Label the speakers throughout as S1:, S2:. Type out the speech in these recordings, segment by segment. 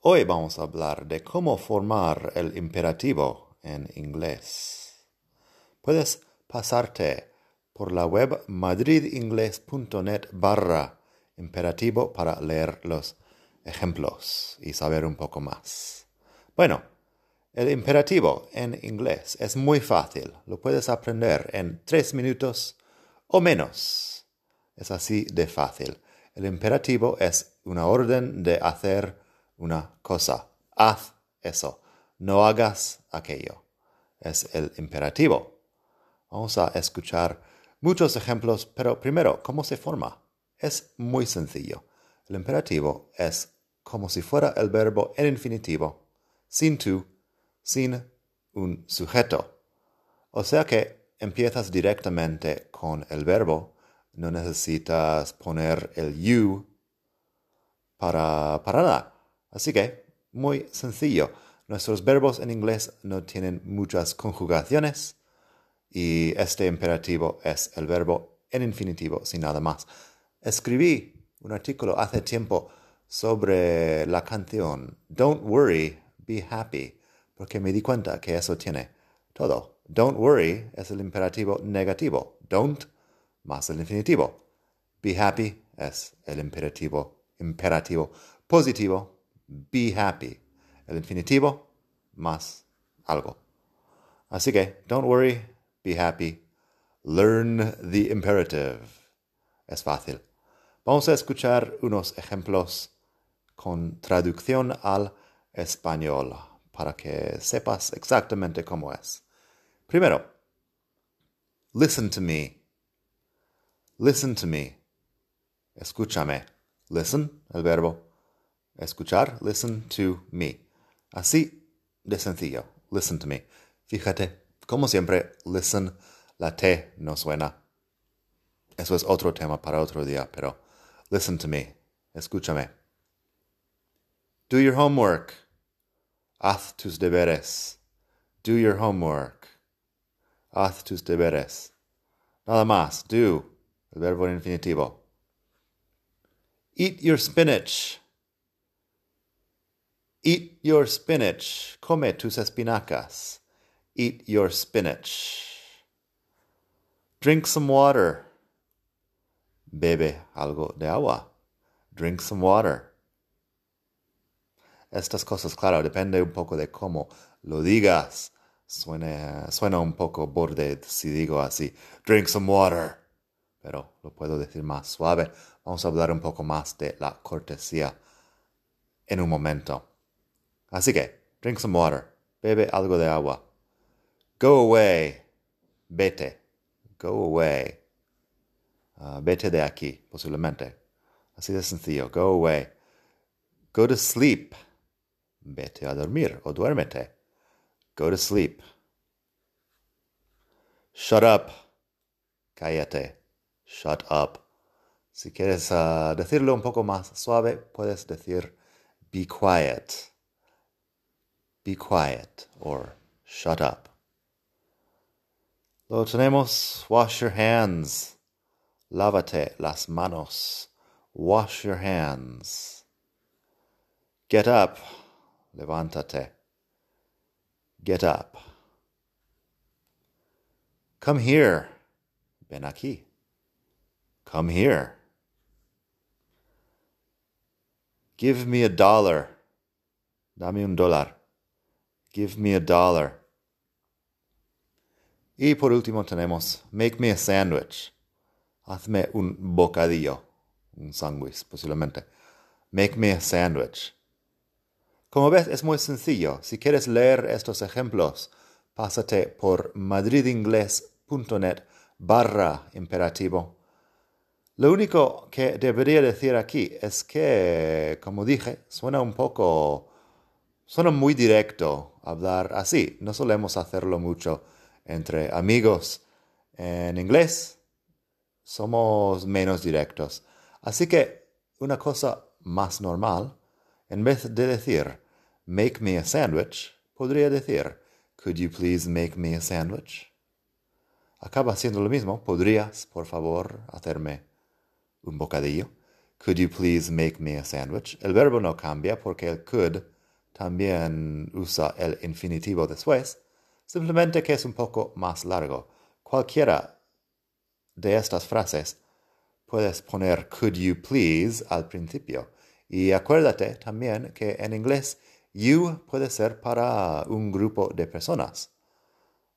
S1: Hoy vamos a hablar de cómo formar el imperativo en inglés. Puedes pasarte por la web madridingles.net barra imperativo para leer los ejemplos y saber un poco más. Bueno, el imperativo en inglés es muy fácil. Lo puedes aprender en tres minutos o menos. Es así de fácil. El imperativo es una orden de hacer una cosa. Haz eso. No hagas aquello. Es el imperativo. Vamos a escuchar muchos ejemplos, pero primero, ¿cómo se forma? Es muy sencillo. El imperativo es como si fuera el verbo en infinitivo, sin tú, sin un sujeto. O sea que empiezas directamente con el verbo, no necesitas poner el you para, para nada. Así que, muy sencillo. Nuestros verbos en inglés no tienen muchas conjugaciones y este imperativo es el verbo en infinitivo sin nada más. Escribí un artículo hace tiempo sobre la canción Don't Worry, Be Happy, porque me di cuenta que eso tiene todo. Don't worry es el imperativo negativo. Don't más el infinitivo. Be happy es el imperativo imperativo positivo be happy. El infinitivo más algo. Así que, don't worry, be happy. Learn the imperative. Es fácil. Vamos a escuchar unos ejemplos con traducción al español para que sepas exactamente cómo es. Primero, listen to me. Listen to me. Escúchame. Listen, el verbo Escuchar, listen to me. Así de sencillo, listen to me. Fíjate, como siempre, listen, la T no suena. Eso es otro tema para otro día, pero listen to me. Escúchame. Do your homework. Haz tus deberes. Do your homework. Haz tus deberes. Nada más. Do. El verbo infinitivo. Eat your spinach. Eat your spinach. Come tus espinacas. Eat your spinach. Drink some water. Bebe algo de agua. Drink some water. Estas cosas, claro, depende un poco de cómo lo digas. Suena, suena un poco borde si digo así. Drink some water. Pero lo puedo decir más suave. Vamos a hablar un poco más de la cortesía en un momento. Así que, drink some water. Bebe algo de agua. Go away. Vete. Go away. Uh, vete de aquí, posiblemente. Así de sencillo. Go away. Go to sleep. Vete a dormir o duérmete. Go to sleep. Shut up. Cállate. Shut up. Si quieres uh, decirlo un poco más suave, puedes decir be quiet be quiet or shut up. Lo tenemos, wash your hands. Lávate las manos. Wash your hands. Get up. Levántate. Get up. Come here. Ven aquí. Come here. Give me a dollar. Dame un dólar. Give me a dollar. Y por último tenemos Make me a sandwich. Hazme un bocadillo. Un sándwich, posiblemente. Make me a sandwich. Como ves, es muy sencillo. Si quieres leer estos ejemplos, pásate por madridingles.net barra imperativo. Lo único que debería decir aquí es que, como dije, suena un poco suena muy directo hablar así. No solemos hacerlo mucho entre amigos. En inglés somos menos directos. Así que una cosa más normal, en vez de decir make me a sandwich, podría decir could you please make me a sandwich? Acaba siendo lo mismo. ¿Podrías, por favor, hacerme un bocadillo? Could you please make me a sandwich? El verbo no cambia porque el could también usa el infinitivo después, simplemente que es un poco más largo. Cualquiera de estas frases puedes poner could you please al principio. Y acuérdate también que en inglés you puede ser para un grupo de personas.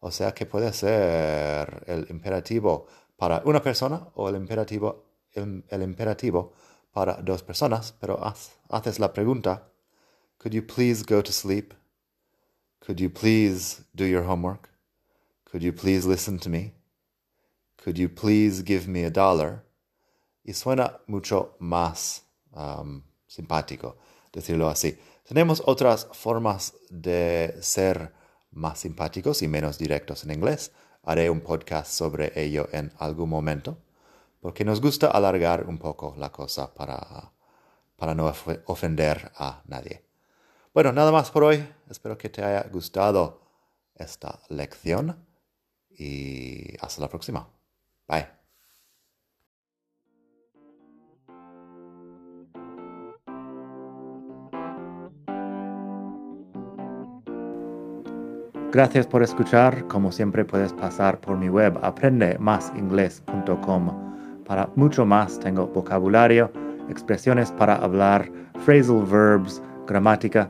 S1: O sea que puede ser el imperativo para una persona o el imperativo, el, imperativo para dos personas, pero haces la pregunta, could you please go to sleep? Could you please do your homework? Could you please listen to me? Could you please give me a dollar? Y suena mucho más um, simpático decirlo así. Tenemos otras formas de ser más simpáticos y menos directos en inglés. Haré un podcast sobre ello en algún momento, porque nos gusta alargar un poco la cosa para, para no ofender a nadie. Bueno, nada más por hoy. Espero que te haya gustado esta lección y hasta la próxima. Bye. Gracias por escuchar. Como siempre puedes pasar por mi web aprendemasingles.com. Para mucho más tengo vocabulario, expresiones para hablar, phrasal verbs, gramática,